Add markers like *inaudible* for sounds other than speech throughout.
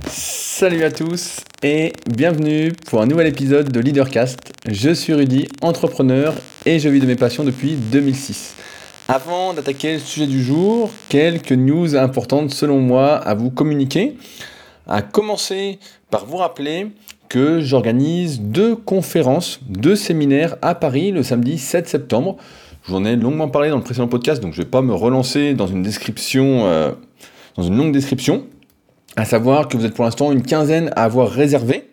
Salut à tous et bienvenue pour un nouvel épisode de Leadercast. Je suis Rudy, entrepreneur et je vis de mes passions depuis 2006. Avant d'attaquer le sujet du jour, quelques news importantes selon moi à vous communiquer. À commencer par vous rappeler que j'organise deux conférences, deux séminaires à Paris le samedi 7 septembre. Je vous en ai longuement parlé dans le précédent podcast, donc je ne vais pas me relancer dans une description, euh, dans une longue description. À savoir que vous êtes pour l'instant une quinzaine à avoir réservé,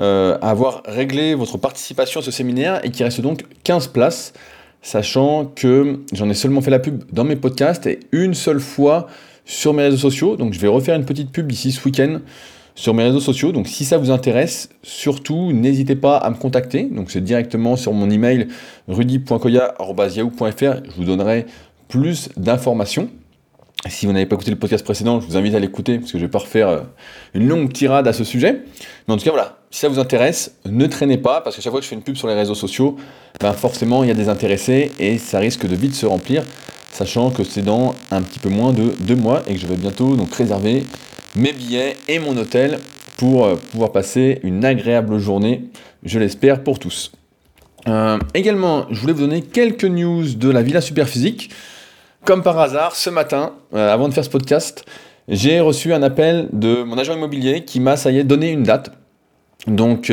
euh, à avoir réglé votre participation à ce séminaire et qu'il reste donc 15 places, sachant que j'en ai seulement fait la pub dans mes podcasts et une seule fois sur mes réseaux sociaux. Donc je vais refaire une petite pub ici ce week-end sur mes réseaux sociaux. Donc si ça vous intéresse, surtout n'hésitez pas à me contacter. Donc c'est directement sur mon email rudy.koya.yahoo.fr. Je vous donnerai plus d'informations. Si vous n'avez pas écouté le podcast précédent, je vous invite à l'écouter parce que je vais pas refaire euh, une longue tirade à ce sujet. Mais en tout cas, voilà, si ça vous intéresse, ne traînez pas parce que chaque fois que je fais une pub sur les réseaux sociaux, ben forcément il y a des intéressés et ça risque de vite se remplir, sachant que c'est dans un petit peu moins de deux mois et que je vais bientôt donc réserver mes billets et mon hôtel pour euh, pouvoir passer une agréable journée, je l'espère, pour tous. Euh, également, je voulais vous donner quelques news de la Villa Superphysique. Comme par hasard, ce matin, euh, avant de faire ce podcast, j'ai reçu un appel de mon agent immobilier qui m'a, ça y est, donné une date. Donc,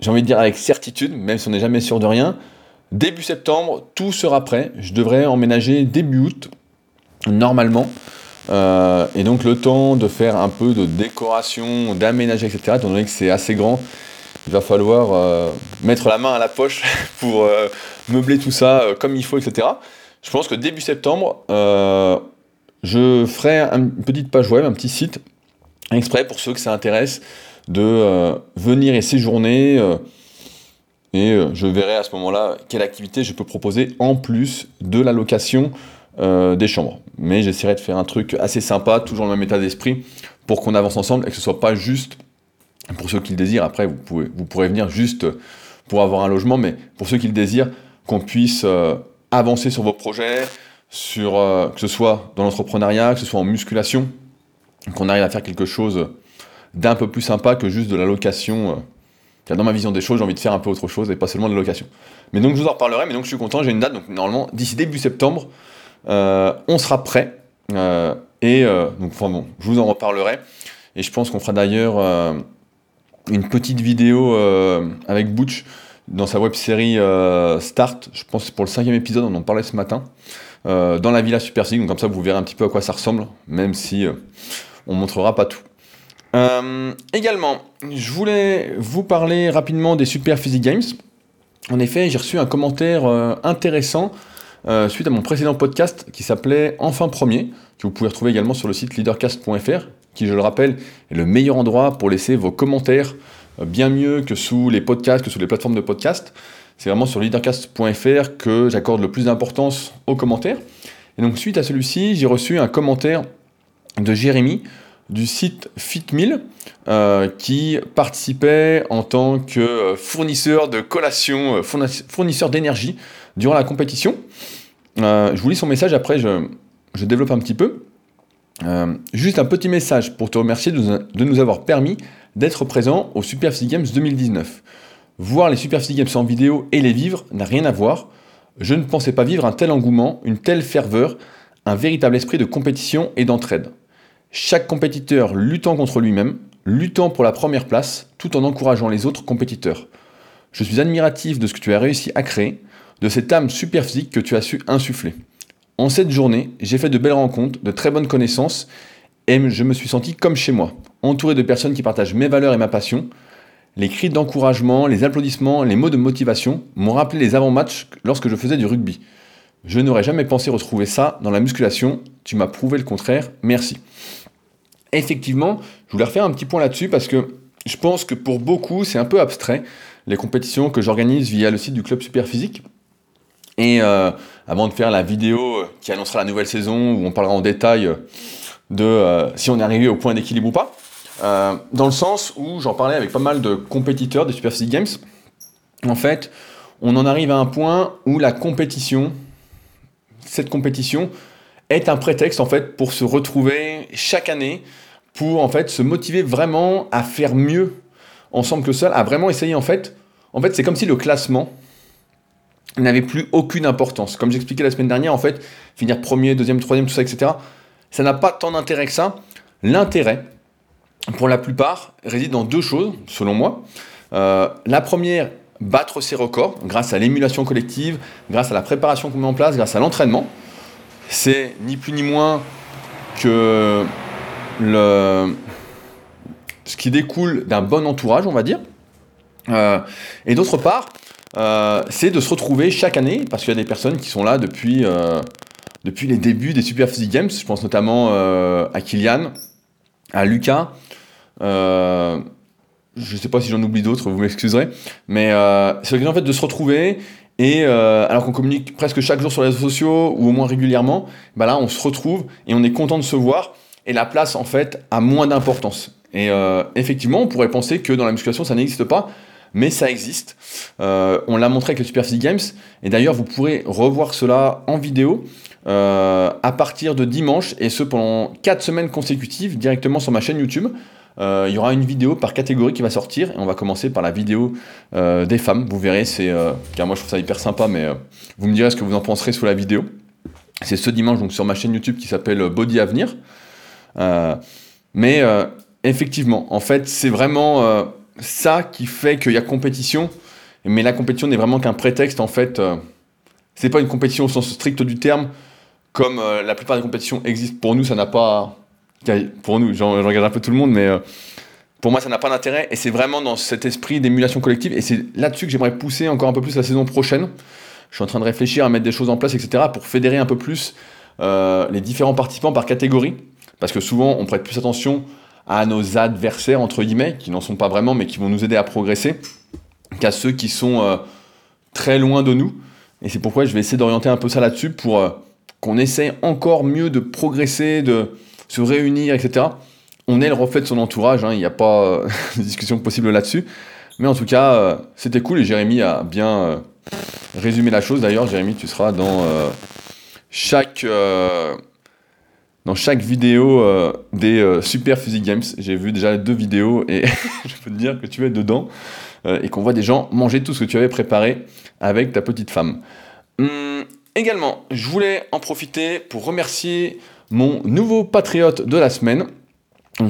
j'ai envie de dire avec certitude, même si on n'est jamais sûr de rien, début septembre, tout sera prêt. Je devrais emménager début août, normalement. Euh, et donc le temps de faire un peu de décoration, d'aménager, etc., étant donné que c'est assez grand, il va falloir euh, mettre la main à la poche *laughs* pour euh, meubler tout ça comme il faut, etc. Je pense que début septembre, je ferai une petite page web, un petit site exprès pour ceux que ça intéresse de venir et séjourner. et je verrai à ce moment-là quelle activité je peux proposer en plus de la location euh, des chambres. Mais j'essaierai de faire un truc assez sympa, toujours dans le même état d'esprit, pour qu'on avance ensemble et que ce soit pas juste, pour ceux qui le désirent, après vous, vous pourrez venir juste pour avoir un logement, mais pour ceux qui le désirent, qu'on puisse euh, avancer sur vos projets, sur, euh, que ce soit dans l'entrepreneuriat, que ce soit en musculation, qu'on arrive à faire quelque chose d'un peu plus sympa que juste de la location. dans ma vision des choses, j'ai envie de faire un peu autre chose et pas seulement de la location. Mais donc je vous en reparlerai, mais donc je suis content, j'ai une date, donc normalement d'ici début septembre, euh, on sera prêt. Euh, et euh, donc, enfin bon, je vous en reparlerai. Et je pense qu'on fera d'ailleurs une petite vidéo avec Butch dans sa web série Start. Je pense que pour le cinquième épisode, on en parlait ce matin. dans la Villa Super donc comme ça vous verrez un petit peu à quoi ça ressemble, même si on montrera pas tout. également, je voulais vous parler rapidement des Super Physique Games. En effet, j'ai reçu un commentaire intéressant euh, suite à mon précédent podcast qui s'appelait Enfin Premier, que vous pouvez retrouver également sur le site leadercast.fr, qui, je le rappelle, est le meilleur endroit pour laisser vos commentaires, euh, bien mieux que sous les podcasts, que sous les plateformes de podcast. C'est vraiment sur leadercast.fr que j'accorde le plus d'importance aux commentaires. Et donc, suite à celui-ci, j'ai reçu un commentaire de Jérémy du site FitMill euh, qui participait en tant que fournisseur de collation, fournisseur d'énergie durant la compétition. Euh, je vous lis son message, après je, développe un petit peu. Euh, juste un petit message pour te remercier de, nous avoir permis d'être présent au Super Physique Games 2019. Voir les Super Physique Games en vidéo et les vivre n'a rien à voir. Je ne pensais pas vivre un tel engouement, une telle ferveur, un véritable esprit de compétition et d'entraide. Chaque compétiteur luttant contre lui-même, luttant pour la première place, tout en encourageant les autres compétiteurs. Je suis admiratif de ce que tu as réussi à créer, de cette âme super physique que tu as su insuffler. En cette journée, j'ai fait de belles rencontres, de très bonnes connaissances, et je me suis senti comme chez moi, entouré de personnes qui partagent mes valeurs et ma passion. Les cris d'encouragement, les applaudissements, les mots de motivation m'ont rappelé les avant-matchs lorsque je faisais du rugby. Je n'aurais jamais pensé retrouver ça dans la musculation, tu m'as prouvé le contraire, merci. Effectivement, je voulais refaire un petit point là-dessus parce que je pense que pour beaucoup, c'est un peu abstrait, les compétitions que j'organise via le site du Club Super Physique. Et euh, avant de faire la vidéo euh, qui annoncera la nouvelle saison, où on parlera en détail euh, de si on est arrivé au point d'équilibre ou pas, dans le sens où j'en parlais avec pas mal de compétiteurs des Super Physique Games, en fait, on en arrive à un point où la compétition, cette compétition, est un prétexte en fait pour se retrouver chaque année pour en fait se motiver vraiment à faire mieux ensemble que seul, à vraiment essayer en fait. En fait, c'est comme si le classement n'avait plus aucune importance. Comme j'expliquais la semaine dernière, en fait, finir premier, deuxième, troisième, tout ça, etc. Ça n'a pas tant d'intérêt que ça. L'intérêt, pour la plupart, réside dans deux choses, selon moi. Euh, la première, battre ses records grâce à l'émulation collective, grâce à la préparation qu'on met en place, grâce à l'entraînement. C'est ni plus ni moins que ce qui découle d'un bon entourage, on va dire. Euh, et d'autre part, euh, c'est de se retrouver chaque année, parce qu'il y a des personnes qui sont là depuis, depuis les débuts des Super Physique Games. Je pense notamment à Kylian, à Lucas je sais pas si j'en oublie d'autres, vous m'excuserez, mais euh, c'est l'occasion en fait de se retrouver et euh, alors qu'on communique presque chaque jour sur les réseaux sociaux ou au moins régulièrement, bah là on se retrouve et on est content de se voir et la place en fait a moins d'importance. Et euh, effectivement, on pourrait penser que dans la musculation ça n'existe pas, mais ça existe. on l'a montré avec les Super Physique Games et d'ailleurs vous pourrez revoir cela en vidéo. à partir de dimanche et ce pendant 4 semaines consécutives directement sur ma chaîne YouTube. Euh, il y aura une vidéo par catégorie qui va sortir et on va commencer par la vidéo euh, des femmes. Vous verrez, c'est euh, car moi je trouve ça hyper sympa, mais vous me direz ce que vous en penserez sous la vidéo. C'est ce dimanche donc sur ma chaîne YouTube qui s'appelle Body Avenir. mais effectivement, en fait, c'est vraiment ça qui fait qu'il y a compétition. Mais la compétition n'est vraiment qu'un prétexte. En fait, c'est pas une compétition au sens strict du terme, comme la plupart des compétitions existent pour nous. Ça n'a pas pour nous, j'en regarde un peu tout le monde, mais euh, pour moi, ça n'a pas d'intérêt. Et c'est vraiment dans cet esprit d'émulation collective. Et c'est là-dessus que j'aimerais pousser encore un peu plus la saison prochaine. Je suis en train de réfléchir à mettre des choses en place, etc., pour fédérer un peu plus euh, les différents participants par catégorie. Parce que souvent, on prête plus attention à nos adversaires, entre guillemets, qui n'en sont pas vraiment, mais qui vont nous aider à progresser, qu'à ceux qui sont euh, très loin de nous. Et c'est pourquoi je vais essayer d'orienter un peu ça là-dessus pour qu'on essaie encore mieux de progresser, de, se réunir, etc. On est le reflet de son entourage, hein, il n'y a pas euh, *laughs* de discussion possible là-dessus. Mais en tout cas, euh, c'était cool et Jérémy a bien euh, résumé la chose. D'ailleurs, Jérémy, tu seras dans chaque dans chaque vidéo des Super Physique Games. J'ai vu déjà deux vidéos et *laughs* je peux te dire que tu es dedans et qu'on voit des gens manger tout ce que tu avais préparé avec ta petite femme. Hum, également, je voulais en profiter pour remercier mon nouveau patriote de la semaine.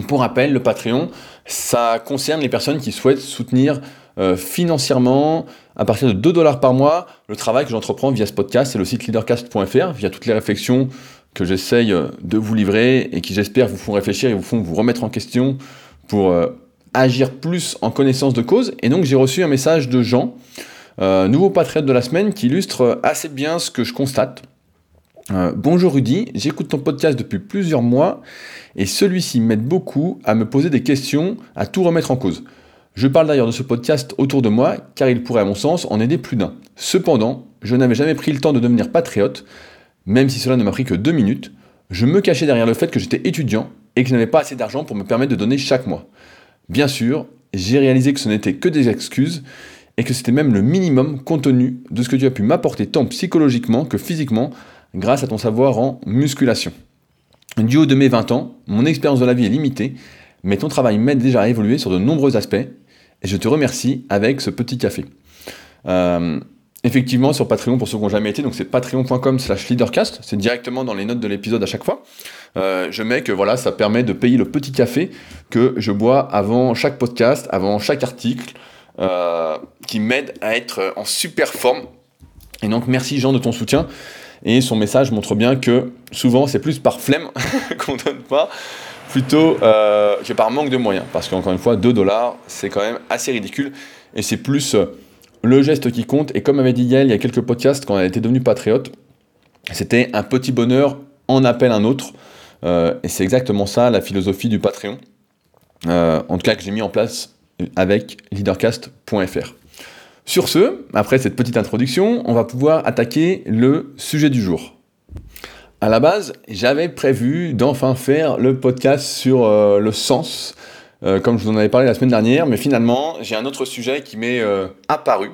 pour rappel, le Patreon, ça concerne les personnes qui souhaitent soutenir euh, financièrement, à partir de 2 dollars par mois, le travail que j'entreprends via ce podcast et le site leadercast.fr, via toutes les réflexions que j'essaye euh, de vous livrer et qui j'espère vous font réfléchir et vous font vous remettre en question pour euh, agir plus en connaissance de cause. Et donc j'ai reçu un message de Jean, nouveau patriote de la semaine, qui illustre assez bien ce que je constate. Euh, bonjour Rudy, j'écoute ton podcast depuis plusieurs mois et celui-ci m'aide beaucoup à me poser des questions, à tout remettre en cause. Je parle d'ailleurs de ce podcast autour de moi car il pourrait à mon sens en aider plus d'un. Cependant, je n'avais jamais pris le temps de devenir patriote, même si cela ne m'a pris que deux minutes. Je me cachais derrière le fait que j'étais étudiant et que je n'avais pas assez d'argent pour me permettre de donner chaque mois. Bien sûr, j'ai réalisé que ce n'était que des excuses et que c'était même le minimum compte tenu de ce que tu as pu m'apporter tant psychologiquement que physiquement grâce à ton savoir en musculation. Du haut de mes 20 ans, mon expérience de la vie est limitée, mais ton travail m'aide déjà à évoluer sur de nombreux aspects, et je te remercie avec ce petit café. Euh, effectivement, sur Patreon, pour ceux qui n'ont jamais été, donc c'est patreon.com slash leadercast, c'est directement dans les notes de l'épisode à chaque fois. Euh, je mets que voilà, ça permet de payer le petit café que je bois avant chaque podcast, avant chaque article, euh, qui m'aide à être en super forme. Et donc merci Jean de ton soutien. Et son message montre bien que souvent c'est plus par flemme *laughs* qu'on donne pas, plutôt euh, que par manque de moyens. Parce qu'encore une fois, 2 dollars, c'est quand même assez ridicule. Et c'est plus euh, le geste qui compte. Et comme avait dit Yael il y a quelques podcasts, quand elle était devenue patriote, c'était un petit bonheur en appelle un autre. Euh, et c'est exactement ça la philosophie du Patreon. en tout cas que j'ai mis en place avec leadercast.fr. Sur ce, après cette petite introduction, on va pouvoir attaquer le sujet du jour. À la base, j'avais prévu d'enfin faire le podcast sur euh, le sens, euh, comme je vous en avais parlé la semaine dernière, mais finalement, j'ai un autre sujet qui m'est euh, apparu.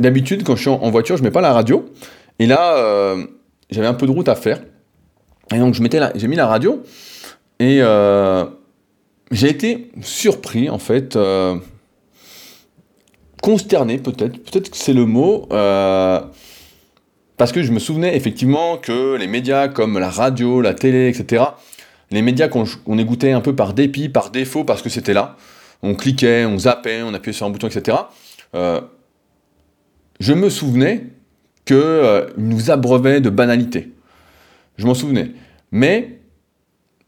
D'habitude, quand je suis en voiture, je mets pas la radio, et là, j'avais un peu de route à faire, et donc j'ai mis la radio, Et euh, j'ai été surpris, en fait, euh, consterné peut-être, peut-être que c'est le mot, euh, parce que je me souvenais effectivement que les médias comme la radio, la télé, etc., les médias qu'on on écoutait un peu par dépit, par défaut, parce que c'était là, on cliquait, on zappait, on appuyait sur un bouton, etc., je me souvenais qu'ils nous abreuvaient de banalité. Je m'en souvenais. Mais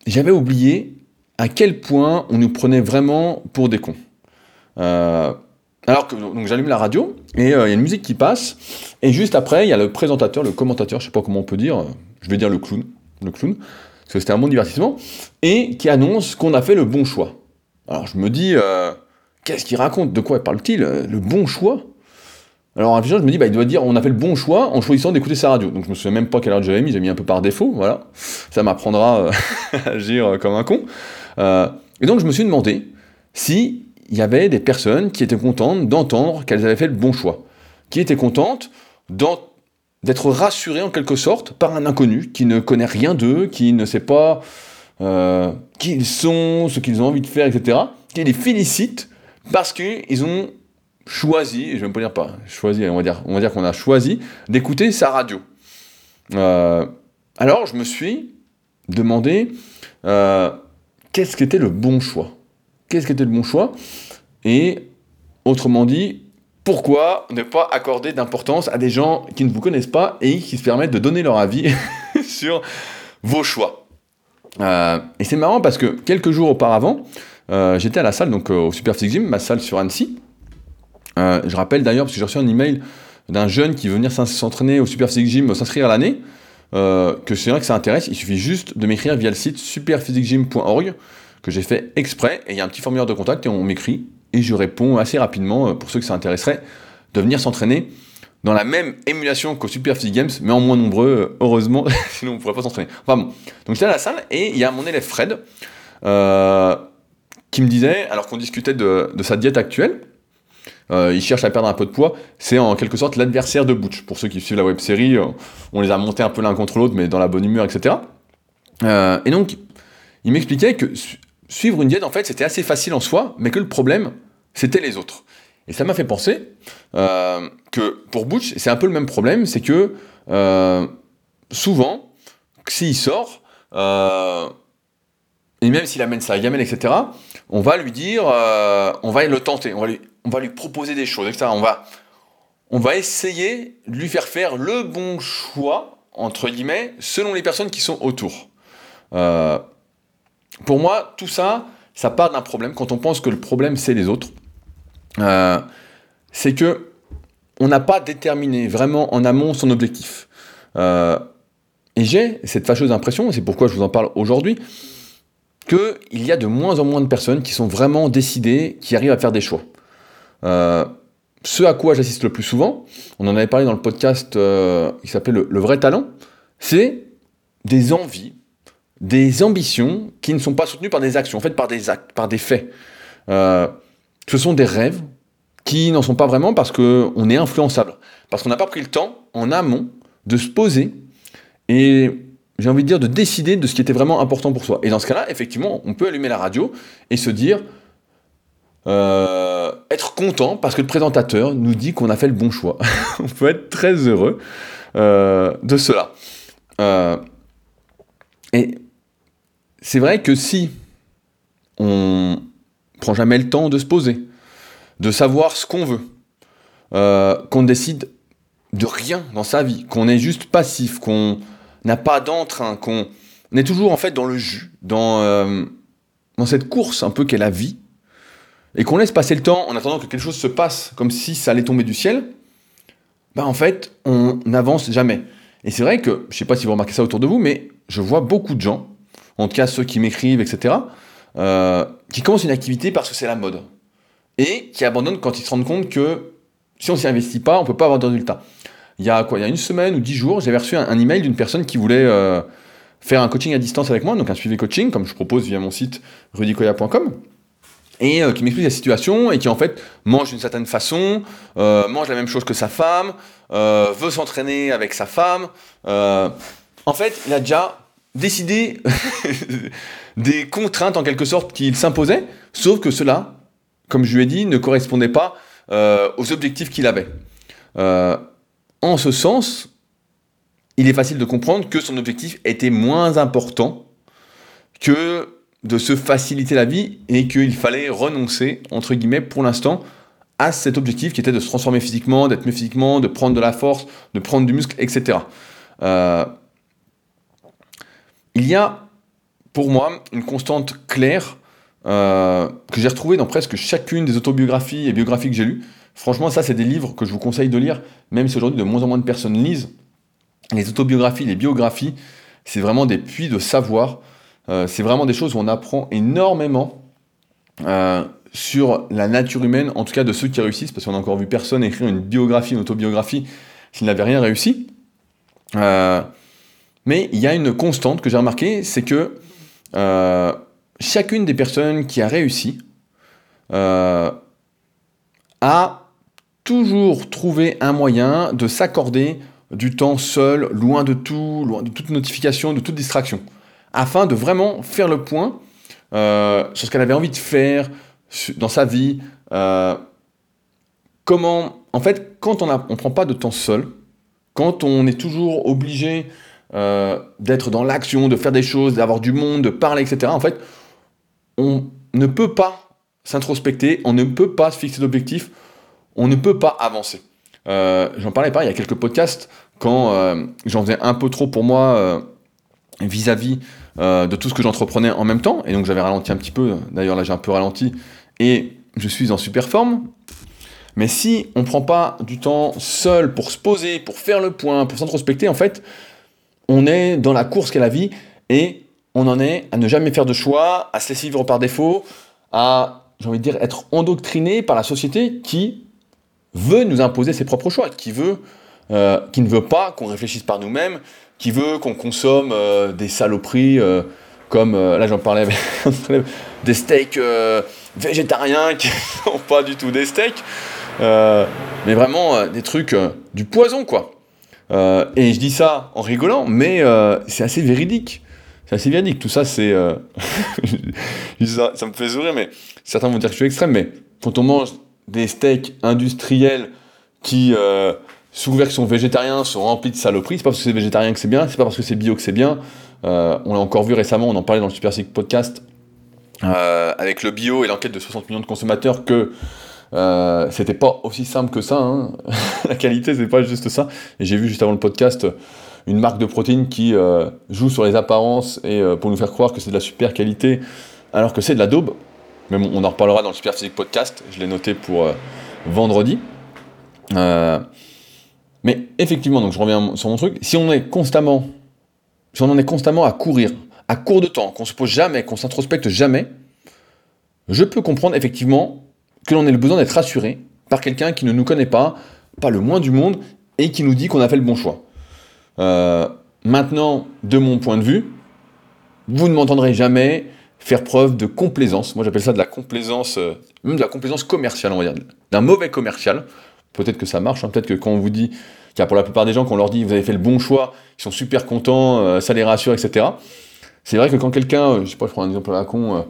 j'avais oublié à quel point on nous prenait vraiment pour des cons. Euh, alors que j'allume la radio et euh, il y a une musique qui passe et juste après il y a le présentateur, le commentateur, je sais pas comment on peut dire, je vais dire le clown, le clown, parce que c'était un bon divertissement et qui annonce qu'on a fait le bon choix. Alors je me dis euh, qu'est-ce qu'il raconte, de quoi parle-t-il, le bon choix? Alors en je me dis, bah, il doit dire, on a fait le bon choix en choisissant d'écouter sa radio. Donc je me souviens même pas quelle heure j'avais mis, j'ai mis un peu par défaut, voilà. Ça m'apprendra euh, *laughs* à agir comme un con. Euh, et donc je me suis demandé si il y avait des personnes qui étaient contentes d'entendre qu'elles avaient fait le bon choix, qui étaient contentes d'être rassurées en quelque sorte par un inconnu qui ne connaît rien d'eux, qui ne sait pas qui ils sont, ce qu'ils ont envie de faire, etc., qui les félicite parce qu'ils ont choisi, je vais même pas dire pas choisi, on va dire, qu'on a choisi d'écouter sa radio. Euh, alors je me suis demandé euh, qu'est-ce qu'était le bon choix? Qu'est-ce qu'était le bon choix? Et autrement dit, pourquoi ne pas accorder d'importance à des gens qui ne vous connaissent pas et qui se permettent de donner leur avis *laughs* sur vos choix? Euh, Et c'est marrant parce que quelques jours auparavant, j'étais à la salle, donc au Super Gym, ma salle sur Annecy, euh, je rappelle d'ailleurs, parce que j'ai reçu un email d'un jeune qui veut venir s'entraîner au Super Gym, s'inscrire à l'année, euh, que c'est vrai que ça intéresse, il suffit juste de m'écrire via le site superphysicgym.org, que j'ai fait exprès, et il y a un petit formulaire de contact, et on m'écrit, et je réponds assez rapidement, euh, pour ceux que ça intéresserait, de venir s'entraîner dans la même émulation qu'au Super Physique Games, mais en moins nombreux, heureusement, *laughs* sinon on ne pourrait pas s'entraîner. Enfin bon, donc j'étais à la salle, et il y a mon élève Fred, qui me disait, alors qu'on discutait de sa diète actuelle, euh, il cherche à perdre un peu de poids. C'est en quelque sorte l'adversaire de Butch. Pour ceux qui suivent la web série, euh, on les a montés un peu l'un contre l'autre, mais dans la bonne humeur, etc. Euh, et donc, il m'expliquait que suivre une diète, en fait, c'était assez facile en soi, mais que le problème, c'était les autres. Et ça m'a fait penser que pour Butch, c'est un peu le même problème, c'est que souvent, s'il sort, et même s'il amène sa gamelle, etc., on va lui dire, on va le tenter, on va lui proposer des choses, etc. On va, on va essayer de lui faire faire le bon choix, entre guillemets, selon les personnes qui sont autour. Euh, pour moi, tout ça, ça part d'un problème. Quand on pense que le problème, c'est les autres, euh, c'est que on n'a pas déterminé vraiment en amont son objectif. Euh, et j'ai cette fâcheuse impression, c'est pourquoi je vous en parle aujourd'hui, qu'il y a de moins en moins de personnes qui sont vraiment décidées, qui arrivent à faire des choix. Euh, ce à quoi j'assiste le plus souvent, on en avait parlé dans le podcast qui s'appelle le, vrai talent, c'est des envies, des ambitions qui ne sont pas soutenues par des actions, en fait par des actes, par des faits. Euh, ce sont des rêves qui n'en sont pas vraiment parce qu'on est influençable, parce qu'on n'a pas pris le temps en amont de se poser et j'ai envie de dire de décider de ce qui était vraiment important pour soi. Et dans ce cas-là, effectivement, on peut allumer la radio et se dire euh, être content parce que le présentateur nous dit qu'on a fait le bon choix. *laughs* on peut être très heureux euh, de cela. Et c'est vrai que si on prend jamais le temps de se poser, de savoir ce qu'on veut, qu'on décide de rien dans sa vie, qu'on est juste passif, qu'on n'a pas d'entrain, qu'on est toujours en fait dans le jus, dans, dans cette course un peu qu'est la vie, et qu'on laisse passer le temps en attendant que quelque chose se passe comme si ça allait tomber du ciel, bah en fait, on n'avance jamais. Et c'est vrai que, je sais pas si vous remarquez ça autour de vous, mais je vois beaucoup de gens, en tout cas ceux qui m'écrivent, etc., euh, qui commencent une activité parce que c'est la mode. Et qui abandonnent quand ils se rendent compte que si on s'y investit pas, on ne peut pas avoir de résultats. Il y a une semaine ou dix jours, j'avais reçu un, email d'une personne qui voulait euh, faire un coaching à distance avec moi, donc un suivi coaching, comme je propose via mon site rudicoya.com et euh, qui m'explique la situation et qui en fait mange d'une certaine façon, mange la même chose que sa femme, veut s'entraîner avec sa femme. en fait, il a déjà décidé *laughs* des contraintes en quelque sorte qu'il s'imposait, sauf que cela, comme je lui ai dit, ne correspondait pas euh, aux objectifs qu'il avait. Euh, en ce sens, il est facile de comprendre que son objectif était moins important que de se faciliter la vie et qu'il fallait renoncer, entre guillemets, pour l'instant, à cet objectif qui était de se transformer physiquement, d'être mieux physiquement, de prendre de la force, de prendre du muscle, etc. il y a, pour moi, une constante claire euh, que j'ai retrouvée dans presque chacune des autobiographies et biographies que j'ai lues. Franchement, ça, c'est des livres que je vous conseille de lire, même si aujourd'hui de moins en moins de personnes lisent. Les autobiographies, les biographies, c'est vraiment des puits de savoir. Euh, c'est vraiment des choses où on apprend énormément euh, sur la nature humaine, en tout cas de ceux qui réussissent, parce qu'on n'a encore vu personne écrire une biographie, une autobiographie, s'il n'avait rien réussi. Mais il y a une constante que j'ai remarquée, c'est que chacune des personnes qui a réussi a toujours trouvé un moyen de s'accorder du temps seul, loin de tout, loin de toute notification, de toute distraction, afin de vraiment faire le point euh, sur ce qu'elle avait envie de faire dans sa vie. Euh, comment, en fait, quand on ne prend pas de temps seul, quand on est toujours obligé euh, d'être dans l'action, de faire des choses, d'avoir du monde, de parler, etc., en fait, on ne peut pas s'introspecter, on ne peut pas se fixer d'objectifs, on ne peut pas avancer. Euh, j'en parlais pas il y a quelques podcasts quand euh, j'en faisais un peu trop pour moi vis-à-vis de tout ce que j'entreprenais en même temps. Et donc j'avais ralenti un petit peu. D'ailleurs là j'ai un peu ralenti et je suis en super forme. Mais si on ne prend pas du temps seul pour se poser, pour faire le point, pour s'introspecter, en fait, on est dans la course qu'est la vie et on en est à ne jamais faire de choix, à se laisser vivre par défaut, à, j'ai envie de dire, être endoctriné par la société qui veut nous imposer ses propres choix, qui veut, euh, qui ne veut pas qu'on réfléchisse par nous-mêmes, qui veut qu'on consomme euh, des saloperies euh, comme là j'en parlais *laughs* des steaks végétariens qui *laughs* sont pas du tout des steaks, mais vraiment des trucs du poison quoi. Et je dis ça en rigolant, mais c'est assez véridique. C'est assez véridique. Tout ça, c'est. *laughs* ça, ça me fait sourire, mais certains vont dire que je suis extrême, mais quand on mange des steaks industriels qui, euh, sous version végétarien, sont remplis de saloperies. C'est pas parce que c'est végétarien que c'est bien, c'est pas parce que c'est bio que c'est bien. Euh, on l'a encore vu récemment, on en parlait dans le Super Sick Podcast, euh, avec le bio et l'enquête de 60 millions de consommateurs, que euh, c'était pas aussi simple que ça. Hein. *laughs* la qualité, c'est pas juste ça. J'ai vu juste avant le podcast une marque de protéines qui euh, joue sur les apparences et euh, pour nous faire croire que c'est de la super qualité, alors que c'est de la daube. Mais on en reparlera dans le Super Physique Podcast. Je l'ai noté pour euh, vendredi. Euh, mais effectivement, donc je reviens sur mon truc. Si on est constamment, si on en est constamment à courir, à court de temps, qu'on se pose jamais, qu'on s'introspecte jamais, je peux comprendre effectivement que l'on ait le besoin d'être rassuré par quelqu'un qui ne nous connaît pas, pas le moins du monde, et qui nous dit qu'on a fait le bon choix. Euh, maintenant, de mon point de vue, vous ne m'entendrez jamais faire preuve de complaisance. Moi, j'appelle ça de la complaisance, euh, même de la complaisance commerciale, on va dire, d'un mauvais commercial. Peut-être que ça marche, hein. peut-être que quand on vous dit, a pour la plupart des gens, qu'on leur dit vous avez fait le bon choix, ils sont super contents, euh, ça les rassure, etc. C'est vrai que quand quelqu'un, je sais pas, je prends un exemple à la con,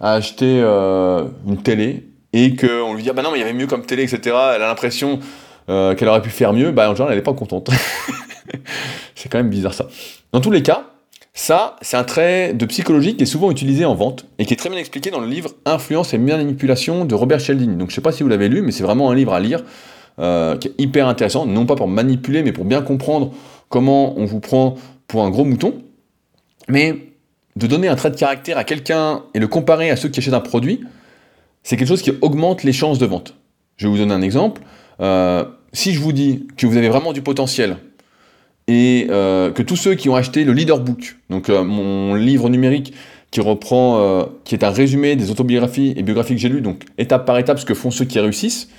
a acheté une télé et qu'on lui dit ah bah non mais il y avait mieux comme télé, etc. Elle a l'impression qu'elle aurait pu faire mieux, bah en général elle n'est pas contente. *laughs* c'est quand même bizarre ça. Dans tous les cas, ça, c'est un trait de psychologie qui est souvent utilisé en vente et qui est très bien expliqué dans le livre Influence et manipulation de Robert Cialdini. Donc je sais pas si vous l'avez lu, mais c'est vraiment un livre à lire euh, qui est hyper intéressant, non pas pour manipuler, mais pour bien comprendre comment on vous prend pour un gros mouton. Mais de donner un trait de caractère à quelqu'un et le comparer à ceux qui achètent un produit, c'est quelque chose qui augmente les chances de vente. Je vais vous donner un exemple. Euh, si je vous dis que vous avez vraiment du potentiel et euh, que tous ceux qui ont acheté le Leader Book, donc euh, mon livre numérique qui reprend, qui est un résumé des autobiographies et biographies que j'ai lues, donc étape par étape ce que font ceux qui réussissent.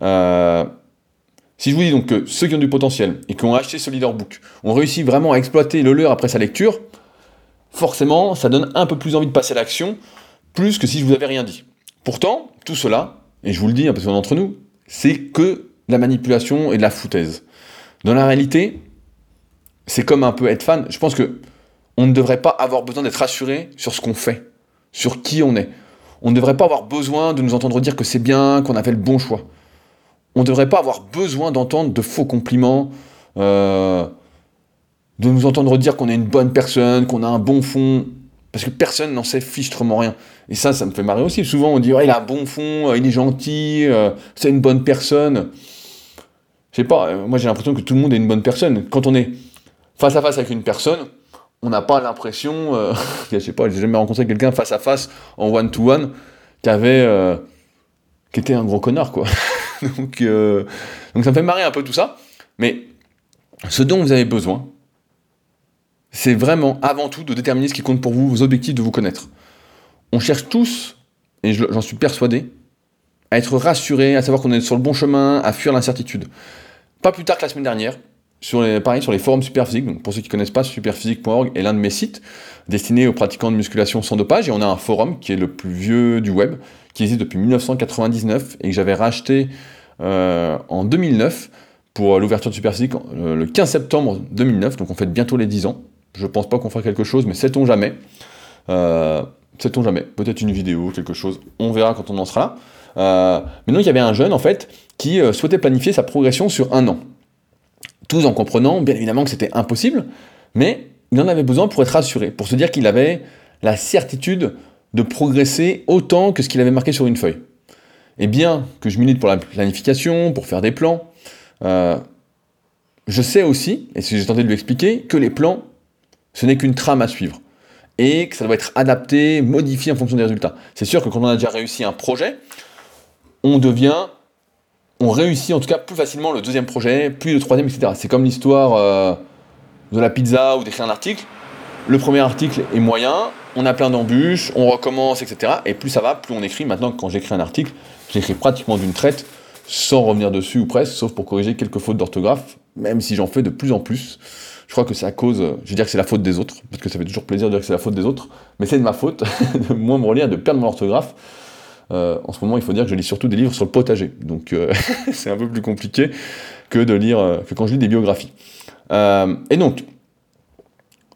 si je vous dis donc que ceux qui ont du potentiel et qui ont acheté ce Leader Book ont réussi vraiment à exploiter le leur après sa lecture, forcément ça donne un peu plus envie de passer à l'action, plus que si je vous avais rien dit. Pourtant, tout cela, et je vous le dis un peu d'entre nous, c'est que de la manipulation et de la foutaise. Dans la réalité, c'est comme un peu être fan. Je pense que on ne devrait pas avoir besoin d'être rassuré sur ce qu'on fait, sur qui on est. On ne devrait pas avoir besoin de nous entendre dire que c'est bien, qu'on a fait le bon choix. On ne devrait pas avoir besoin d'entendre de faux compliments, euh, de nous entendre dire qu'on est une bonne personne, qu'on a un bon fond, parce que personne n'en sait fichtrement rien. Et ça, ça me fait marrer aussi. Souvent, on dit, il a bon fond, euh, il est gentil, euh, c'est une bonne personne. Je sais pas, moi j'ai l'impression que tout le monde est une bonne personne. Quand on est face à face avec une personne, on n'a pas l'impression, euh, *laughs* je sais pas, j'ai jamais rencontré quelqu'un face à face en one to one qui avait, euh, était un gros connard quoi. *laughs* donc, euh, donc ça me fait marrer un peu tout ça. Mais ce dont vous avez besoin, c'est vraiment avant tout de déterminer ce qui compte pour vous, vos objectifs, de vous connaître. On cherche tous, et j'en suis persuadé, à être rassuré, à savoir qu'on est sur le bon chemin, à fuir l'incertitude. Pas plus tard que la semaine dernière, sur les, pareil, sur les forums Superphysique, donc pour ceux qui ne connaissent pas, superphysique.org est l'un de mes sites destinés aux pratiquants de musculation sans dopage. Et on a un forum qui est le plus vieux du web, qui existe depuis 1999 et que j'avais racheté euh, en 2009 pour l'ouverture de Superphysique euh, le 15 septembre 2009. Donc on fait bientôt les 10 ans. Je pense pas qu'on fera quelque chose, mais sait-on jamais. Euh, sait-on jamais. Peut-être une vidéo, quelque chose. On verra quand on en sera là. mais donc il y avait un jeune en fait qui souhaitait planifier sa progression sur un an tous en comprenant bien évidemment que c'était impossible, mais il en avait besoin pour être rassuré, pour se dire qu'il avait la certitude de progresser autant que ce qu'il avait marqué sur une feuille. Et bien que je milite pour la planification, pour faire des plans, euh, je sais aussi, et j'ai tenté de lui expliquer, que les plans, ce n'est qu'une trame à suivre. Et que ça doit être adapté, modifié en fonction des résultats. C'est sûr que quand on a déjà réussi un projet, on devient on réussit en tout cas plus facilement le deuxième projet, puis le troisième, etc. C'est comme l'histoire euh, de la pizza ou d'écrire un article. Le premier article est moyen, on a plein d'embûches, on recommence, etc. Et plus ça va, plus on écrit. Maintenant, quand j'écris un article, j'écris pratiquement d'une traite, sans revenir dessus ou presque, sauf pour corriger quelques fautes d'orthographe, même si j'en fais de plus en plus. Je crois que c'est à cause, je vais dire que c'est la faute des autres, parce que ça fait toujours plaisir de dire que c'est la faute des autres, mais c'est de ma faute *laughs* de moins me relire, de perdre mon orthographe. Euh, en ce moment, il faut dire que je lis surtout des livres sur le potager. Donc, euh, *laughs* c'est un peu plus compliqué que de lire, euh, que quand je lis des biographies. et donc,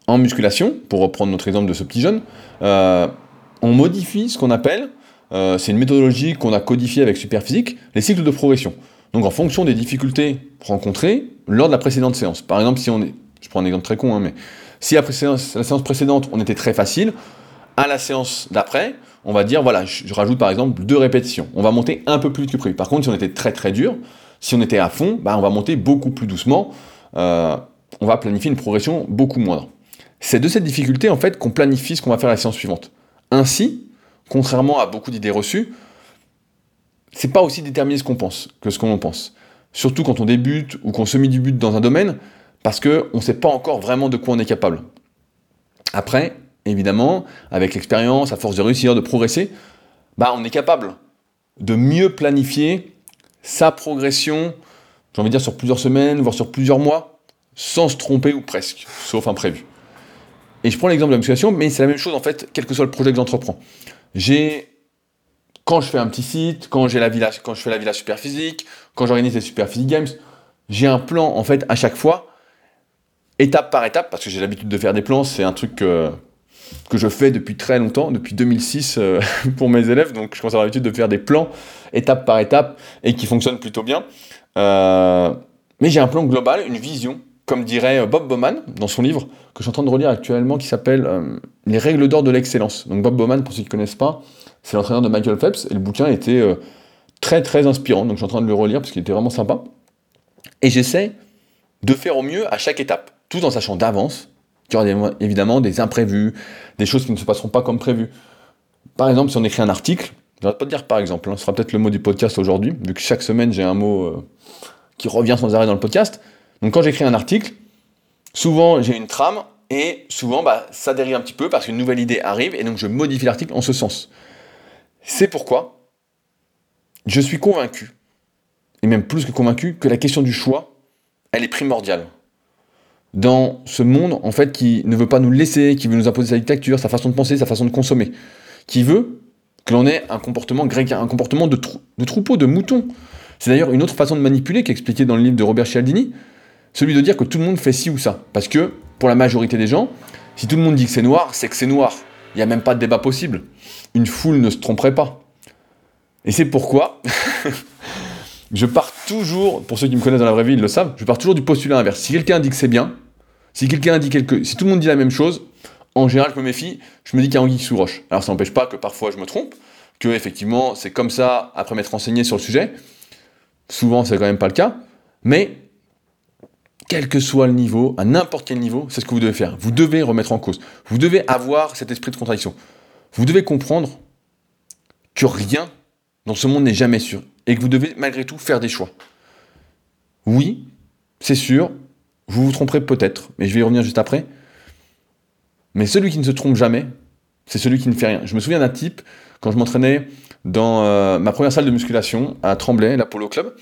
en musculation, pour reprendre notre exemple de ce petit jeune, on modifie ce qu'on appelle, c'est une méthodologie qu'on a codifiée avec Superphysique, les cycles de progression. Donc, en fonction des difficultés rencontrées lors de la précédente séance. Par exemple, si on est, je prends un exemple très con, hein, mais si la, séance précédente, on était très facile, à la séance d'après, on va dire, voilà, je, rajoute par exemple deux répétitions. On va monter un peu plus vite que prévu. Par contre, si on était très très dur, si on était à fond, bah, on va monter beaucoup plus doucement. Euh, on va planifier une progression beaucoup moindre. C'est de cette difficulté en fait qu'on planifie ce qu'on va faire la séance suivante. Ainsi, contrairement à beaucoup d'idées reçues, c'est pas aussi déterminé ce qu'on pense que ce qu'on pense. Surtout quand on débute ou qu'on se met du but dans un domaine, parce qu'on ne sait pas encore vraiment de quoi on est capable. Après, évidemment, avec l'expérience, à force de réussir, de progresser, bah, on est capable de mieux planifier sa progression, j'ai envie de dire sur plusieurs semaines, voire sur plusieurs mois, sans se tromper ou presque, sauf imprévu. Et je prends l'exemple de la musculation, mais c'est la même chose en fait, quel que soit le projet que j'entreprends. J'ai, quand je fais un petit site, quand, j'ai la villa, quand je fais la villa super physique, quand j'organise les super physique games, j'ai un plan en fait à chaque fois, étape par étape, parce que j'ai l'habitude de faire des plans, c'est un truc que, que je fais depuis très longtemps, depuis 2006 euh, *laughs* pour mes élèves, donc je commence à avoir l'habitude de faire des plans étape par étape et qui fonctionnent plutôt bien. Euh, mais j'ai un plan global, une vision, comme dirait euh, Bob Bowman dans son livre que je suis en train de relire actuellement qui s'appelle Les règles d'or de l'excellence. Donc Bob Bowman, pour ceux qui ne connaissent pas, c'est l'entraîneur de Michael Phelps et le bouquin était très très inspirant, donc je suis en train de le relire parce qu'il était vraiment sympa. Et j'essaie de faire au mieux à chaque étape, tout en sachant d'avance il y aura évidemment des imprévus, des choses qui ne se passeront pas comme prévu. Par exemple, si on écrit un article, je ne vais pas te dire par exemple, hein, ce sera peut-être le mot du podcast aujourd'hui, vu que chaque semaine j'ai un mot euh, qui revient sans arrêt dans le podcast. Donc quand j'écris un article, souvent j'ai une trame et souvent bah, ça dérive un petit peu parce qu'une nouvelle idée arrive et donc je modifie l'article en ce sens. C'est pourquoi je suis convaincu, et même plus que convaincu, que la question du choix, elle est primordiale dans ce monde en fait qui ne veut pas nous laisser, qui veut nous imposer sa dictature, sa façon de penser, sa façon de consommer, qui veut que l'on ait un comportement grec, un comportement de, de troupeau, de mouton. C'est d'ailleurs une autre façon de manipuler qui est expliquée dans le livre de Robert Cialdini, celui de dire que tout le monde fait ci ou ça. Parce que pour la majorité des gens, Si tout le monde dit que c'est noir, c'est que c'est noir. Il n'y a même pas de débat possible. Une foule ne se tromperait pas. Et c'est pourquoi *laughs* je pars toujours, pour ceux qui me connaissent dans la vraie vie, ils le savent, je pars toujours du postulat inverse. Si quelqu'un dit que c'est bien, si quelqu'un dit quelque, si tout le monde dit la même chose, en général, je me méfie, je me dis qu'il y a anguille sous roche. Alors ça n'empêche pas que parfois je me trompe, que effectivement c'est comme ça après m'être renseigné sur le sujet. Souvent c'est quand même pas le cas, mais quel que soit le niveau, à n'importe quel niveau, c'est ce que vous devez faire. Vous devez remettre en cause. Vous devez avoir cet esprit de contradiction. Vous devez comprendre que rien dans ce monde n'est jamais sûr et que vous devez malgré tout faire des choix. Oui, c'est sûr, vous vous tromperez peut-être, mais je vais y revenir juste après. Mais celui qui ne se trompe jamais, c'est celui qui ne fait rien. Je me souviens d'un type, quand je m'entraînais dans euh, ma première salle de musculation à Tremblay, l'Apollo Club.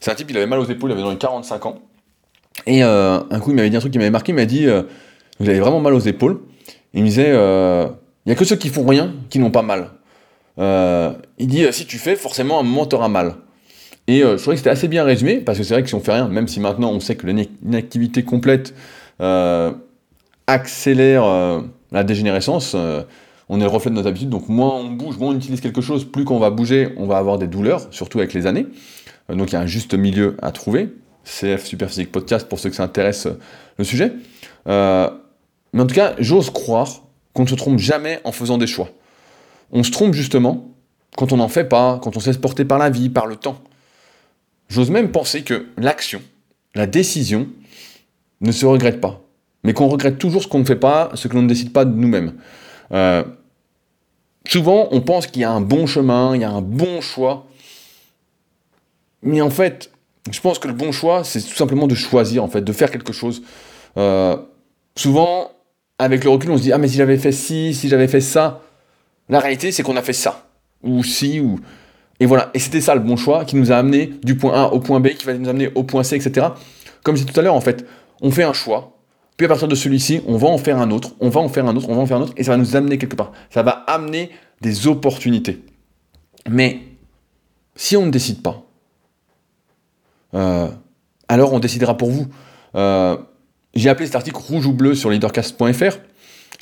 C'est un type, il avait mal aux épaules, il avait dans les 45 ans. Et euh, un coup, il m'avait dit un truc qui m'avait marqué, il m'a dit, euh, vous avez vraiment mal aux épaules? il me disait, il n'y a que ceux qui font rien qui n'ont pas mal. Il dit, si tu fais, forcément, un moment, t'auras mal. Et je trouvais que c'était assez bien résumé, parce que c'est vrai que si on fait rien, même si maintenant on sait que l'inactivité complète accélère euh, la dégénérescence, euh, on est le reflet de nos habitudes, donc moins on bouge, moins on utilise quelque chose, plus qu'on va bouger, on va avoir des douleurs, surtout avec les années. Euh, donc il y a un juste milieu à trouver. CF Superphysique Podcast pour ceux que ça intéresse le sujet. mais en tout cas, j'ose croire qu'on ne se trompe jamais en faisant des choix. On se trompe justement quand on n'en fait pas, quand on se laisse porter par la vie, par le temps. J'ose même penser que l'action, la décision, ne se regrette pas mais qu'on regrette toujours ce qu'on ne fait pas, ce que l'on ne décide pas de nous-mêmes. Euh, souvent, on pense qu'il y a un bon chemin, il y a un bon choix, mais en fait, je pense que le bon choix, c'est tout simplement de choisir, en fait, de faire quelque chose. Euh, souvent, avec le recul, on se dit ah mais si j'avais fait ci, si j'avais fait ça. La réalité, c'est qu'on a fait ça ou si ou et voilà. Et c'était ça le bon choix qui nous a amené du point A au point B, qui va nous amener au point C, etc. Comme j'ai dit tout à l'heure, en fait, on fait un choix, puis à partir de celui-ci, on va en faire un autre, on va en faire un autre, on va en faire un autre, et ça va nous amener quelque part. Ça va amener des opportunités. Mais si on ne décide pas, euh, alors on décidera pour vous. Euh, j'ai appelé cet article rouge ou bleu sur leadercast.fr.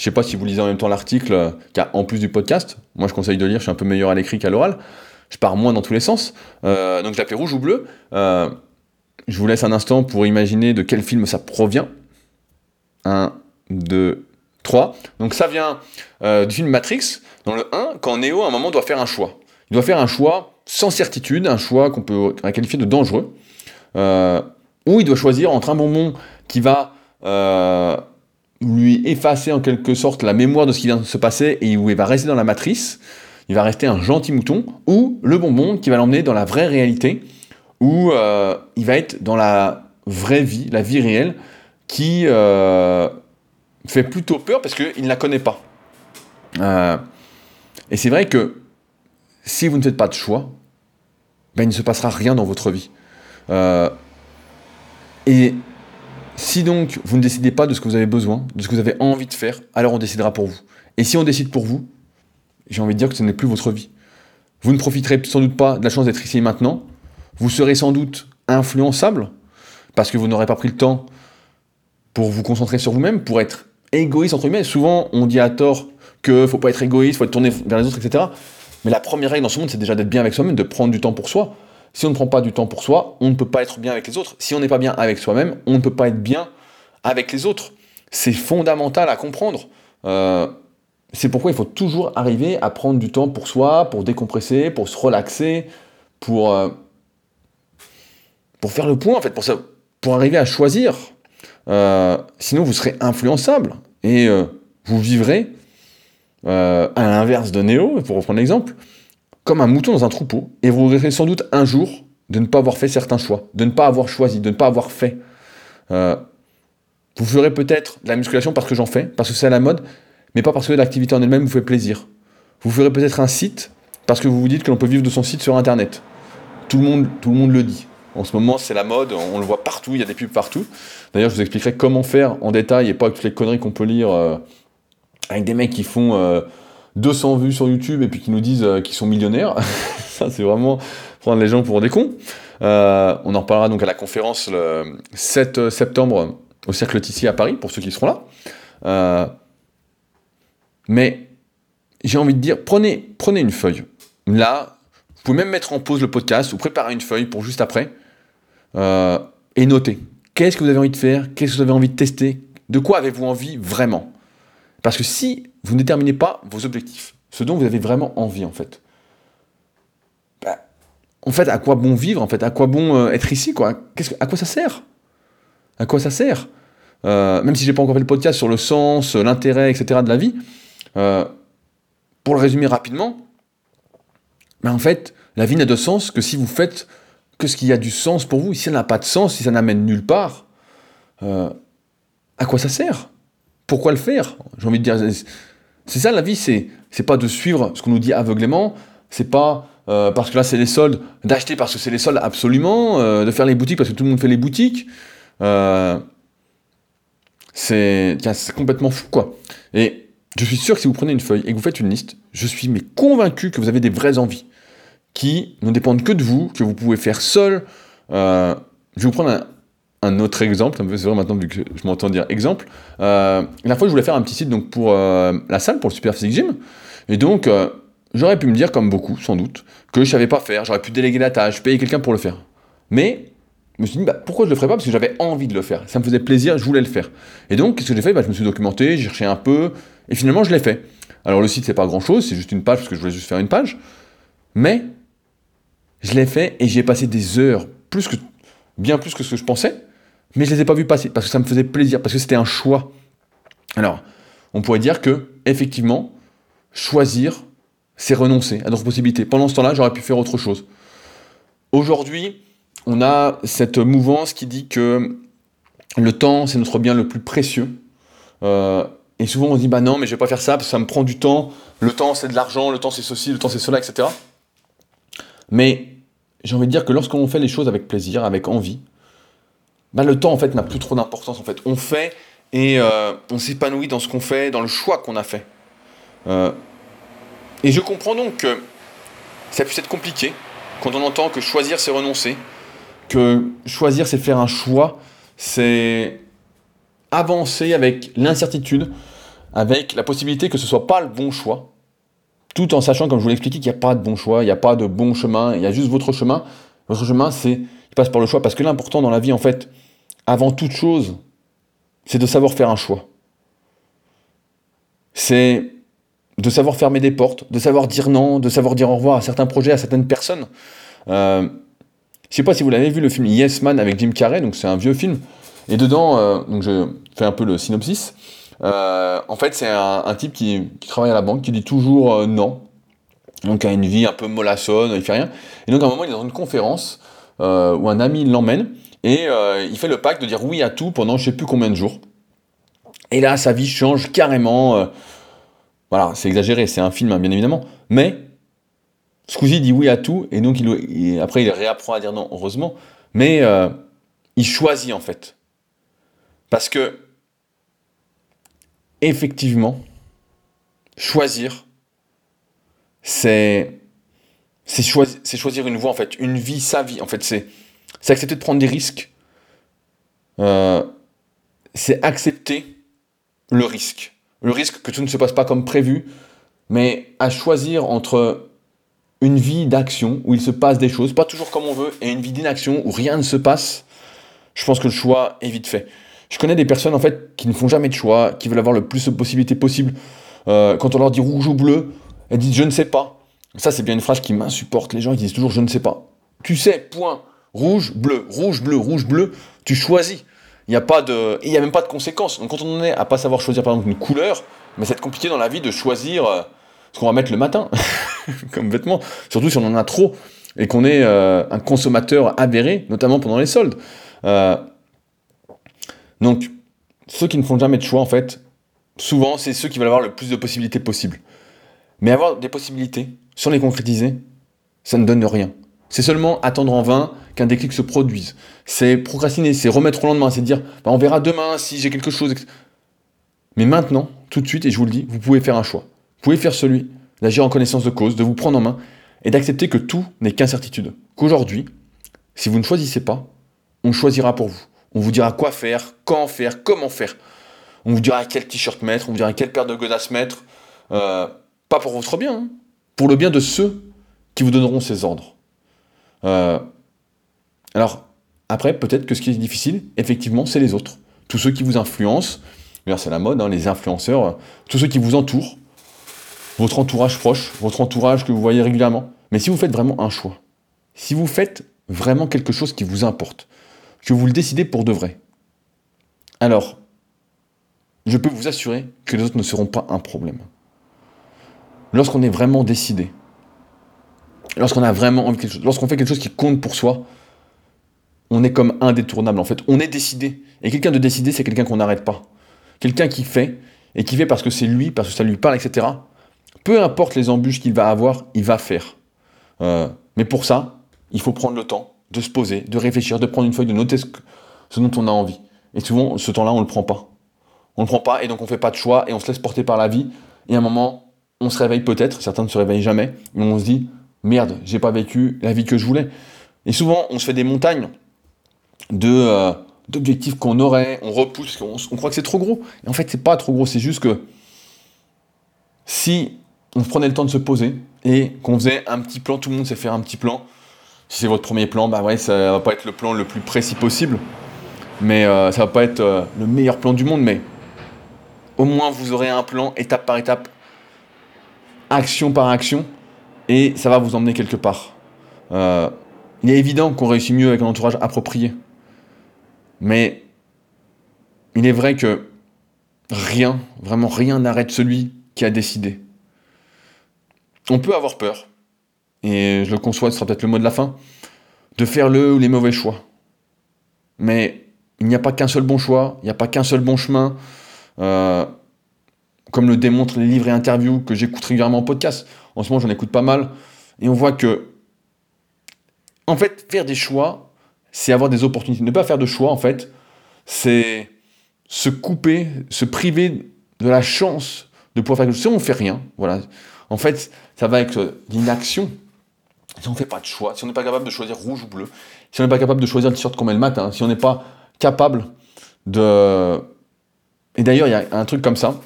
Je sais pas si vous lisez en même temps l'article en plus du podcast. Moi, je conseille de lire, je suis un peu meilleur à l'écrit qu'à l'oral. Je pars moins dans tous les sens. Euh, donc, je l'ai appelé rouge ou bleu. je vous laisse un instant pour imaginer de quel film ça provient. 1, 2, 3. Donc ça vient euh, du film Matrix, dans le 1, quand Neo à un moment doit faire un choix. Il doit faire un choix sans certitude, un choix qu'on peut qualifier de dangereux, euh, où il doit choisir entre un bonbon qui va euh, lui effacer en quelque sorte la mémoire de ce qui vient de se passer et où il va rester dans la matrice, il va rester un gentil mouton, ou le bonbon qui va l'emmener dans la vraie réalité, où il va être dans la vraie vie, la vie réelle, qui euh, fait plutôt peur parce qu'il ne la connaît pas. Euh, et c'est vrai que si vous ne faites pas de choix, ben, il ne se passera rien dans votre vie. Euh, et si donc vous ne décidez pas de ce que vous avez besoin, de ce que vous avez envie de faire, alors on décidera pour vous. Et si on décide pour vous, j'ai envie de dire que ce n'est plus votre vie. Vous ne profiterez sans doute pas de la chance d'être ici maintenant. Vous serez sans doute influençable parce que vous n'aurez pas pris le temps pour vous concentrer sur vous-même, pour être égoïste entre guillemets. Souvent, on dit à tort que faut pas être égoïste, faut être tourné vers les autres, etc. Mais la première règle dans ce monde, c'est déjà d'être bien avec soi-même, de prendre du temps pour soi. Si on ne prend pas du temps pour soi, on ne peut pas être bien avec les autres. Si on n'est pas bien avec soi-même, on ne peut pas être bien avec les autres. C'est fondamental à comprendre. Euh, c'est pourquoi il faut toujours arriver à prendre du temps pour soi, pour décompresser, pour se relaxer, pour, euh, pour faire le point, en fait, pour, ça, pour arriver à choisir euh, sinon, vous serez influençable et vous vivrez, à l'inverse de Néo, pour reprendre l'exemple, comme un mouton dans un troupeau. Et vous regretterez sans doute un jour de ne pas avoir fait certains choix, de ne pas avoir choisi, de ne pas avoir fait. vous ferez peut-être de la musculation parce que j'en fais, parce que c'est à la mode, mais pas parce que l'activité en elle-même vous fait plaisir. Vous ferez peut-être un site parce que vous vous dites que l'on peut vivre de son site sur Internet. Tout le monde, tout le, monde le dit. En ce moment, c'est la mode, on le voit partout, il y a des pubs partout. D'ailleurs, je vous expliquerai comment faire en détail et pas avec toutes les conneries qu'on peut lire euh, avec des mecs qui font 200 euh, vues sur YouTube et puis qui nous disent euh, qu'ils sont millionnaires. *laughs* Ça, c'est vraiment prendre les gens pour des cons. on en reparlera donc à la conférence le 7 septembre au Cercle Tissier à Paris, pour ceux qui seront là. Mais j'ai envie de dire, prenez, prenez une feuille. Là, vous pouvez même mettre en pause le podcast ou préparer une feuille pour juste après euh, et noter. Qu'est-ce que vous avez envie de faire? Qu'est-ce que vous avez envie de tester? De quoi avez-vous envie vraiment? Parce que si vous ne déterminez pas vos objectifs, ce dont vous avez vraiment envie en fait, bah, en fait, à quoi bon vivre en fait? À quoi bon euh, être ici quoi? À quoi ça sert? À quoi ça sert? Euh, Même si j'ai pas encore fait le podcast sur le sens, l'intérêt, etc. de la vie, pour le résumer rapidement, mais en fait, la vie n'a de sens que si vous faites que ce qui a du sens pour vous. Si ça n'a pas de sens, si ça n'amène nulle part, euh, à quoi ça sert? Pourquoi le faire? J'ai envie de dire, c'est ça la vie, c'est c'est pas de suivre ce qu'on nous dit aveuglément, c'est pas euh, parce que là c'est les soldes, d'acheter parce que c'est les soldes absolument, euh, de faire les boutiques parce que tout le monde fait les boutiques. c'est complètement fou quoi. Et je suis sûr que si vous prenez une feuille et que vous faites une liste, je suis mais convaincu que vous avez des vraies envies qui ne dépendent que de vous, que vous pouvez faire seul. Euh, je vais vous prendre un, autre exemple, c'est vrai maintenant vu que je m'entends dire exemple. Euh, la fois, je voulais faire un petit site donc, pour euh, la salle, pour le Super Physique Gym. Et donc, j'aurais pu me dire, comme beaucoup, sans doute, que je savais pas faire, j'aurais pu déléguer la tâche, payer quelqu'un pour le faire. Mais je me suis dit, bah, pourquoi je le ferais pas? Parce que j'avais envie de le faire. Ça me faisait plaisir, je voulais le faire. Et donc, qu'est-ce que j'ai fait? Bah, Je me suis documenté, j'ai cherché un peu, et finalement, je l'ai fait. Alors, le site, c'est pas grand chose, c'est juste une page, parce que je voulais juste faire une page. Mais je l'ai fait et j'y ai passé des heures, plus que, bien plus que ce que je pensais, mais je les ai pas vus passer parce que ça me faisait plaisir, parce que c'était un choix. Alors, on pourrait dire que, effectivement, choisir, c'est renoncer à d'autres possibilités. Pendant ce temps-là, j'aurais pu faire autre chose. Aujourd'hui, on a cette mouvance qui dit que le temps, c'est notre bien le plus précieux. Euh, et souvent, on dit, bah non, mais je vais pas faire ça parce que ça me prend du temps. Le temps, c'est de l'argent, le temps, c'est ceci, le temps, c'est cela, etc. Mais j'ai envie de dire que lorsqu'on fait les choses avec plaisir, avec envie, bah, le temps en fait n'a plus trop d'importance en fait. On fait et euh, on s'épanouit dans ce qu'on fait, dans le choix qu'on a fait. Euh, et je comprends donc que ça puisse être compliqué quand on entend que choisir c'est renoncer, que choisir c'est faire un choix, c'est avancer avec l'incertitude, avec la possibilité que ce soit pas le bon choix, tout en sachant, comme je vous l'ai expliqué, qu'il n'y a pas de bon choix, il n'y a pas de bon chemin, il y a juste votre chemin. Votre chemin, c'est, il passe par le choix, parce que l'important dans la vie, en fait, avant toute chose, c'est de savoir faire un choix. C'est de savoir fermer des portes, de savoir dire non, de savoir dire au revoir à certains projets, à certaines personnes. Euh, je ne sais pas si vous l'avez vu, le film Yes Man avec Jim Carrey, donc c'est un vieux film. Et dedans, euh, donc je fais un peu le synopsis. Euh, en fait, c'est un, type qui, travaille à la banque, qui dit toujours euh, non. Donc, a une vie un peu mollassonne, il fait rien. Et donc, à un moment, il est dans une conférence euh, où un ami l'emmène et il fait le pacte de dire oui à tout pendant je sais plus combien de jours. Et là, sa vie change carrément. voilà, c'est exagéré, c'est un film, hein, bien évidemment. Mais il dit oui à tout, et donc il, après, il réapprend à dire non, heureusement. Mais il choisit, en fait. Parce que effectivement, choisir, c'est choisir, une voie, en fait, une vie, sa vie. En fait, c'est accepter de prendre des risques. Euh, c'est accepter le risque. Le risque que tout ne se passe pas comme prévu, mais à choisir entre une vie d'action où il se passe des choses, pas toujours comme on veut, et une vie d'inaction où rien ne se passe, je pense que le choix est vite fait. Je connais des personnes en fait qui ne font jamais de choix, qui veulent avoir le plus de possibilités possible. Euh, quand on leur dit rouge ou bleu, elles disent je ne sais pas. Ça, c'est bien une phrase qui m'insupporte. Les gens ils disent toujours je ne sais pas. Tu sais, point. Rouge, bleu, rouge, bleu, rouge, bleu. Tu choisis. Il n'y a pas il a même pas de conséquences. Donc quand on en est à pas savoir choisir par exemple une couleur, mais c'est compliqué dans la vie de choisir euh, ce qu'on va mettre le matin *laughs* comme vêtement. Surtout si on en a trop et qu'on est euh, un consommateur avéré, notamment pendant les soldes. Donc, ceux qui ne font jamais de choix, en fait, souvent, c'est ceux qui veulent avoir le plus de possibilités possibles. Mais avoir des possibilités, sans les concrétiser, ça ne donne rien. C'est seulement attendre en vain qu'un déclic se produise. C'est procrastiner, c'est remettre au lendemain, c'est dire bah, on verra demain si j'ai quelque chose. Mais maintenant, tout de suite, et je vous le dis, vous pouvez faire un choix. Vous pouvez faire celui d'agir en connaissance de cause, de vous prendre en main et d'accepter que tout n'est qu'incertitude. Qu'aujourd'hui, si vous ne choisissez pas, on choisira pour vous. On vous dira quoi faire, quand faire, comment faire. On vous dira quel t-shirt mettre, on vous dira quelle paire de godasses mettre. euh, pas pour votre bien, hein, pour le bien de ceux qui vous donneront ces ordres. Euh, alors, après, peut-être que ce qui est difficile, effectivement, c'est les autres. Tous ceux qui vous influencent, c'est la mode, hein, les influenceurs, tous ceux qui vous entourent, votre entourage proche, votre entourage que vous voyez régulièrement. Mais si vous faites vraiment un choix, si vous faites vraiment quelque chose qui vous importe, que vous le décidez pour de vrai, alors, je peux vous assurer que les autres ne seront pas un problème. Lorsqu'on est vraiment décidé, lorsqu'on a vraiment envie de quelque chose, lorsqu'on fait quelque chose qui compte pour soi, on est comme indétournable en fait. On est décidé. Et quelqu'un de décidé, c'est quelqu'un qu'on n'arrête pas. Quelqu'un qui fait, et qui fait parce que c'est lui, parce que ça lui parle, etc. Peu importe les embûches qu'il va avoir, il va faire. Euh, mais pour ça, il faut prendre le temps de se poser, de réfléchir, de prendre une feuille, de noter ce, dont on a envie. Et souvent, ce temps-là, on ne le prend pas. On ne le prend pas, et donc on ne fait pas de choix, et on se laisse porter par la vie. Et à un moment, on se réveille peut-être, certains ne se réveillent jamais, et on se dit, merde, j'ai pas vécu la vie que je voulais. Et souvent, on se fait des montagnes de euh, d'objectifs qu'on aurait, on repousse, on, on croit que c'est trop gros. Et en fait, c'est pas trop gros, c'est juste que si on prenait le temps de se poser et qu'on faisait un petit plan, tout le monde sait faire un petit plan. Si c'est votre premier plan, bah ouais, ça va pas être le plan le plus précis possible, mais euh, ça va pas être euh, le meilleur plan du monde, mais au moins vous aurez un plan étape par étape, action par action, et ça va vous emmener quelque part. Euh, il est évident qu'on réussit mieux avec un entourage approprié, mais il est vrai que rien, vraiment rien n'arrête celui qui a décidé. On peut avoir peur, et je le conçois, ce sera peut-être le mot de la fin, de faire le ou les mauvais choix. Mais il n'y a pas qu'un seul bon choix, il n'y a pas qu'un seul bon chemin. Euh, comme le démontrent les livres et interviews que j'écoute régulièrement en podcast. En ce moment, j'en écoute pas mal. Et on voit que, en fait, faire des choix, c'est avoir des opportunités. Ne pas faire de choix, en fait, c'est se couper, se priver de la chance de pouvoir faire quelque chose. Si on ne fait rien, voilà. En fait, ça va avec l'inaction. Si on ne fait pas de choix, si on n'est pas capable de choisir rouge ou bleu, si on n'est pas capable de choisir le t-shirt qu'on met le matin, si on n'est pas capable de... Et d'ailleurs, il y a un truc comme ça,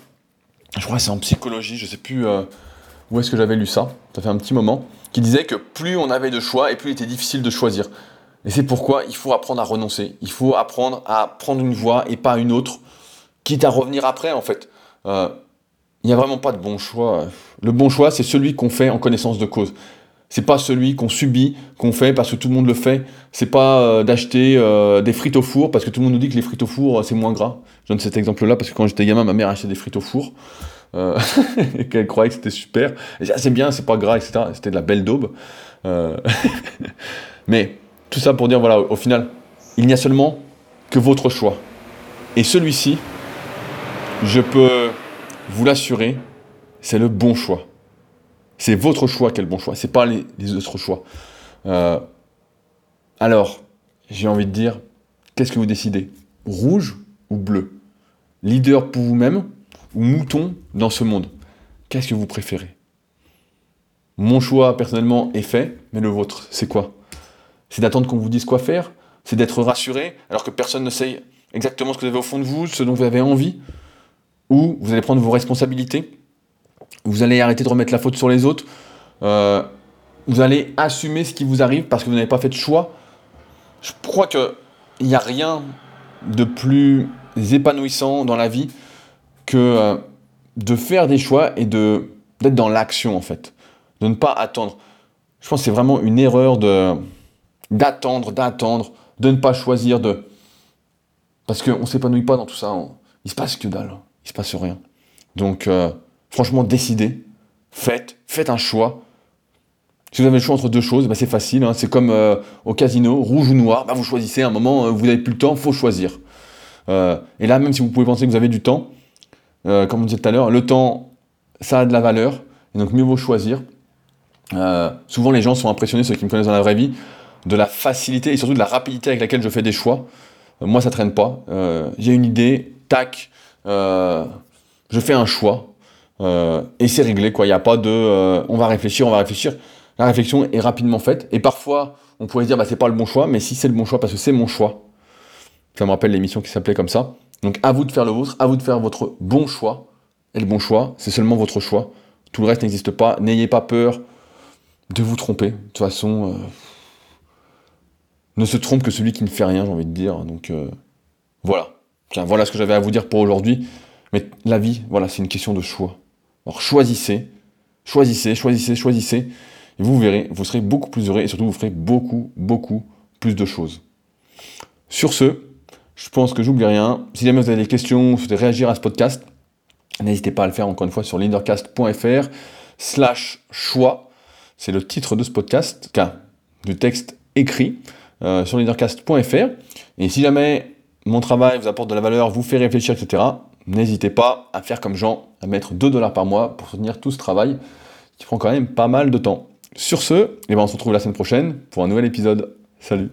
je crois que c'est en psychologie, je sais plus euh, où est-ce que j'avais lu ça, ça fait un petit moment, qui disait que plus on avait de choix et plus il était difficile de choisir. Et c'est pourquoi il faut apprendre à renoncer, il faut apprendre à prendre une voie et pas une autre, quitte à revenir après en fait. Euh, il n'y a vraiment pas de bon choix. Le bon choix, c'est celui qu'on fait en connaissance de cause. C'est pas celui qu'on subit, qu'on fait parce que tout le monde le fait. C'est pas euh, d'acheter euh, des frites au four parce que tout le monde nous dit que les frites au four c'est moins gras. Je donne cet exemple-là parce que quand j'étais gamin, ma mère achetait des frites au four *laughs* et qu'elle croyait que c'était super. Et c'est bien, c'est pas gras, etc. C'était de la belle daube. *laughs* Mais tout ça pour dire voilà, au final, il n'y a seulement que votre choix. Et celui-ci, je peux vous l'assurer, c'est le bon choix. C'est votre choix quel bon choix, c'est pas les, autres choix. Euh, alors, j'ai envie de dire, qu'est-ce que vous décidez? Rouge ou bleu? Leader pour vous-même ou mouton dans ce monde? Qu'est-ce que vous préférez? Mon choix, personnellement, est fait, mais le vôtre, c'est quoi? C'est d'attendre qu'on vous dise quoi faire C'est d'être rassuré alors que personne ne sait exactement ce que vous avez au fond de vous, ce dont vous avez envie Ou vous allez prendre vos responsabilités vous allez arrêter de remettre la faute sur les autres, euh, vous allez assumer ce qui vous arrive parce que vous n'avez pas fait de choix. Je crois qu'il n'y a rien de plus épanouissant dans la vie que euh, de faire des choix et de d'être dans l'action en fait, de ne pas attendre. Je pense que c'est vraiment une erreur de d'attendre, d'attendre, de ne pas choisir de parce qu'on ne s'épanouit pas dans tout ça. Il se passe que dalle, il se passe rien. Donc euh, franchement, décidez, faites, faites un choix. Si vous avez le choix entre deux choses, bah, c'est facile. Hein. c'est comme euh, au casino, rouge ou noir. Bah, vous choisissez un moment, euh, vous n'avez plus le temps, faut choisir. Et là, même si vous pouvez penser que vous avez du temps, comme on disait tout à l'heure, le temps, ça a de la valeur. Et donc, mieux vaut choisir. souvent, les gens sont impressionnés, ceux qui me connaissent dans la vraie vie, de la facilité et surtout de la rapidité avec laquelle je fais des choix. moi, ça traîne pas. J'ai une idée, tac, je fais un choix. Euh, et c'est réglé, quoi. Il n'y a pas de euh, on va réfléchir, on va réfléchir. La réflexion est rapidement faite. Et parfois, on pourrait se dire, bah, c'est pas le bon choix, mais si c'est le bon choix, parce que c'est mon choix. Ça me rappelle l'émission qui s'appelait comme ça. Donc, à vous de faire le vôtre, à vous de faire votre bon choix. est le bon choix, c'est seulement votre choix. Tout le reste n'existe pas. N'ayez pas peur de vous tromper. De toute façon, euh, ne se trompe que celui qui ne fait rien, j'ai envie de dire. Donc euh, voilà. Voilà ce que j'avais à vous dire pour aujourd'hui. Mais la vie, voilà, c'est une question de choix. Alors choisissez, choisissez, choisissez, choisissez. Et vous verrez, vous serez beaucoup plus heureux et surtout vous ferez beaucoup, beaucoup plus de choses. Sur ce, je pense que j'oublie rien. Si jamais vous avez des questions, vous souhaitez réagir à ce podcast, n'hésitez pas à le faire encore une fois sur leadercast.fr slash choix. C'est le titre de ce podcast, du texte écrit euh, sur leadercast.fr. Et si jamais mon travail vous apporte de la valeur, vous fait réfléchir, etc., n'hésitez pas à faire comme Jean, à mettre 2 dollars par mois pour soutenir tout ce travail qui prend quand même pas mal de temps. Sur ce, eh ben on se retrouve la semaine prochaine pour un nouvel épisode. Salut